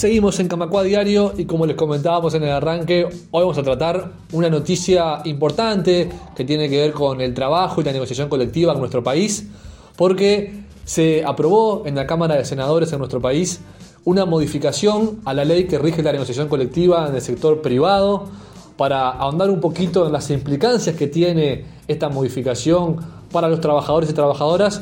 Seguimos en Camacua Diario y como les comentábamos en el arranque, hoy vamos a tratar una noticia importante que tiene que ver con el trabajo y la negociación colectiva en nuestro país, porque se aprobó en la Cámara de Senadores en nuestro país una modificación a la ley que rige la negociación colectiva en el sector privado para ahondar un poquito en las implicancias que tiene esta modificación para los trabajadores y trabajadoras.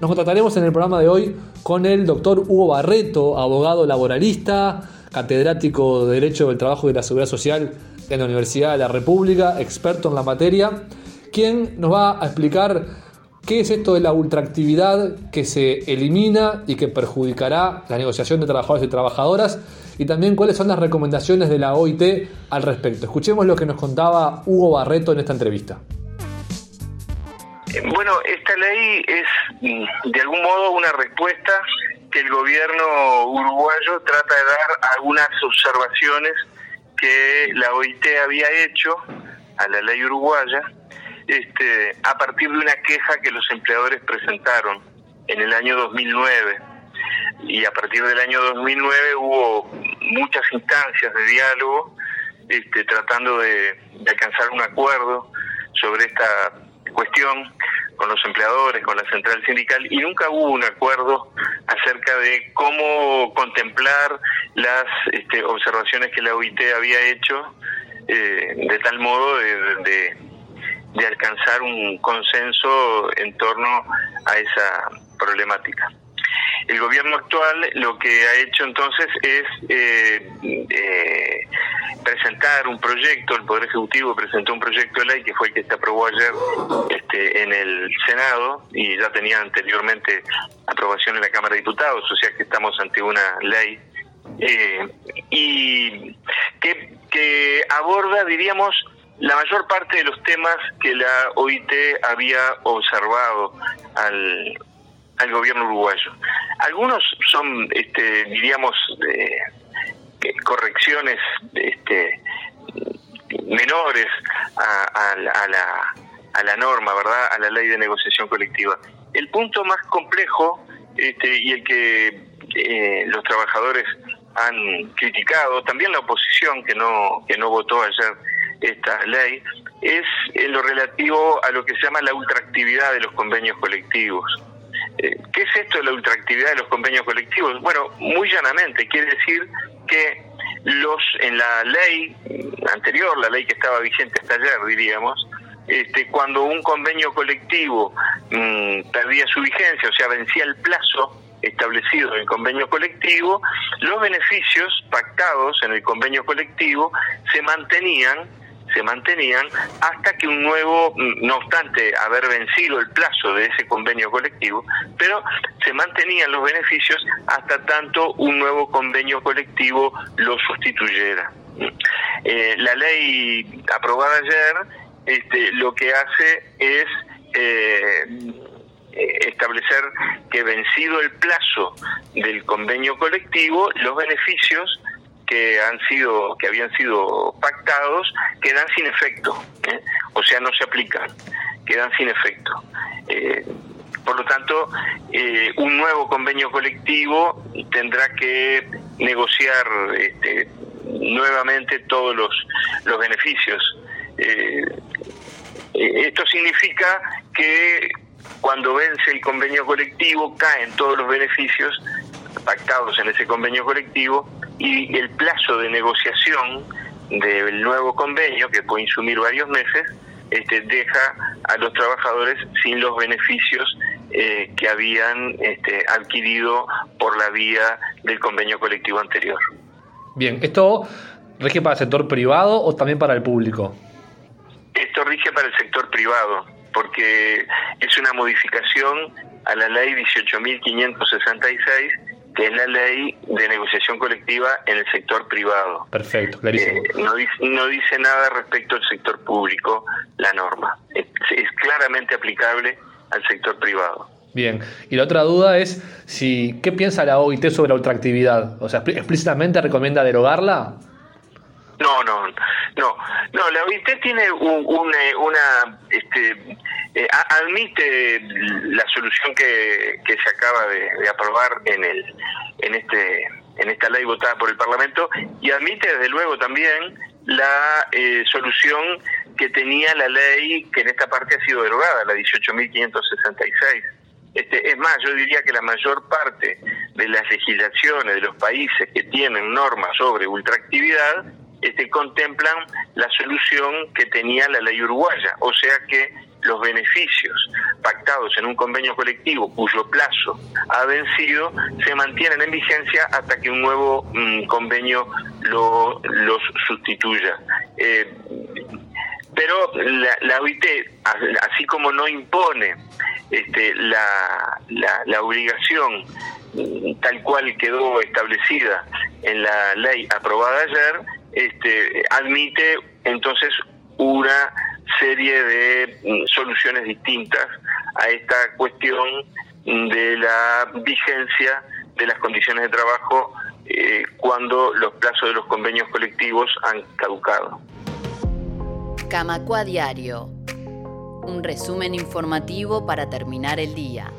Nos contactaremos en el programa de hoy con el doctor Hugo Barreto, abogado laboralista, catedrático de Derecho del Trabajo y de la Seguridad Social en la Universidad de la República, experto en la materia, quien nos va a explicar qué es esto de la ultraactividad que se elimina y que perjudicará la negociación de trabajadores y trabajadoras y también cuáles son las recomendaciones de la OIT al respecto. Escuchemos lo que nos contaba Hugo Barreto en esta entrevista. Bueno, esta ley es mm, de algún modo una respuesta que el gobierno uruguayo trata de dar a algunas observaciones que la OIT había hecho a la ley uruguaya este, a partir de una queja que los empleadores presentaron en el año 2009. Y a partir del año 2009 hubo muchas instancias de diálogo este, tratando de alcanzar un acuerdo sobre esta cuestión con los empleadores, con la central sindical, y nunca hubo un acuerdo acerca de cómo contemplar las este, observaciones que la OIT había hecho eh, de tal modo de, de alcanzar un consenso en torno a esa problemática. El gobierno actual lo que ha hecho entonces es eh, eh, presentar un proyecto, el Poder Ejecutivo presentó un proyecto de ley que fue el que se aprobó ayer este, en el Senado y ya tenía anteriormente aprobación en la Cámara de Diputados, o sea que estamos ante una ley eh, y que, que aborda, diríamos, la mayor parte de los temas que la OIT había observado al, al gobierno uruguayo. Algunos son, este, diríamos, eh, correcciones este, menores a, la, a la norma, ¿verdad? A la ley de negociación colectiva. El punto más complejo este, y el que eh, los trabajadores han criticado, también la oposición que no que no votó ayer esta ley, es en lo relativo a lo que se llama la ultraactividad de los convenios colectivos. Eh, ¿Qué es esto de la ultraactividad de los convenios colectivos? Bueno, muy llanamente, quiere decir que los en la ley anterior, la ley que estaba vigente hasta ayer, diríamos, este, cuando un convenio colectivo mm, perdía su vigencia, o sea, vencía el plazo establecido en el convenio colectivo, los beneficios pactados en el convenio colectivo se mantenían se mantenían hasta que un nuevo, no obstante haber vencido el plazo de ese convenio colectivo, pero se mantenían los beneficios hasta tanto un nuevo convenio colectivo lo sustituyera. Eh, la ley aprobada ayer este, lo que hace es eh, establecer que vencido el plazo del convenio colectivo, los beneficios que han sido que habían sido pactados quedan sin efecto ¿eh? o sea no se aplican quedan sin efecto eh, por lo tanto eh, un nuevo convenio colectivo tendrá que negociar este, nuevamente todos los los beneficios esto significa que cuando vence el convenio colectivo caen todos los beneficios pactados en ese convenio colectivo y el plazo de negociación del nuevo convenio, que puede insumir varios meses, este, deja a los trabajadores sin los beneficios eh, que habían este, adquirido por la vía del convenio colectivo anterior. Bien, ¿esto rige para el sector privado o también para el público? Esto rige para el sector privado, porque es una modificación a la ley 18.566 que es la ley de negociación colectiva en el sector privado. Perfecto, clarísimo. Eh, no, dice, no dice nada respecto al sector público la norma. Es, claramente aplicable al sector privado. Bien, y la otra duda es si qué piensa la OIT sobre la ultraactividad. O sea, explícitamente recomienda derogarla. No, no, no, no. La OIT tiene una, este, eh, admite la solución que, se acaba de, aprobar en el en este en esta ley votada por el Parlamento y admite desde luego también la eh, solución que tenía la ley que en esta parte ha sido derogada, la 18.566. Este, es más, yo diría que la mayor parte de las legislaciones de los países que tienen normas sobre ultraactividad este, contemplan la solución que tenía la ley uruguaya, o sea que los beneficios pactados en un convenio colectivo cuyo plazo ha vencido se mantienen en vigencia hasta que un nuevo mm, convenio lo, los sustituya. Eh, pero la, OIT, así como no impone este, la, la, obligación mm, tal cual quedó establecida en la ley aprobada ayer, este, admite entonces una serie de mm, soluciones distintas a esta cuestión de la vigencia de las condiciones de trabajo eh, cuando los plazos de los convenios colectivos han caducado. Camacua Diario. Un resumen informativo para terminar el día.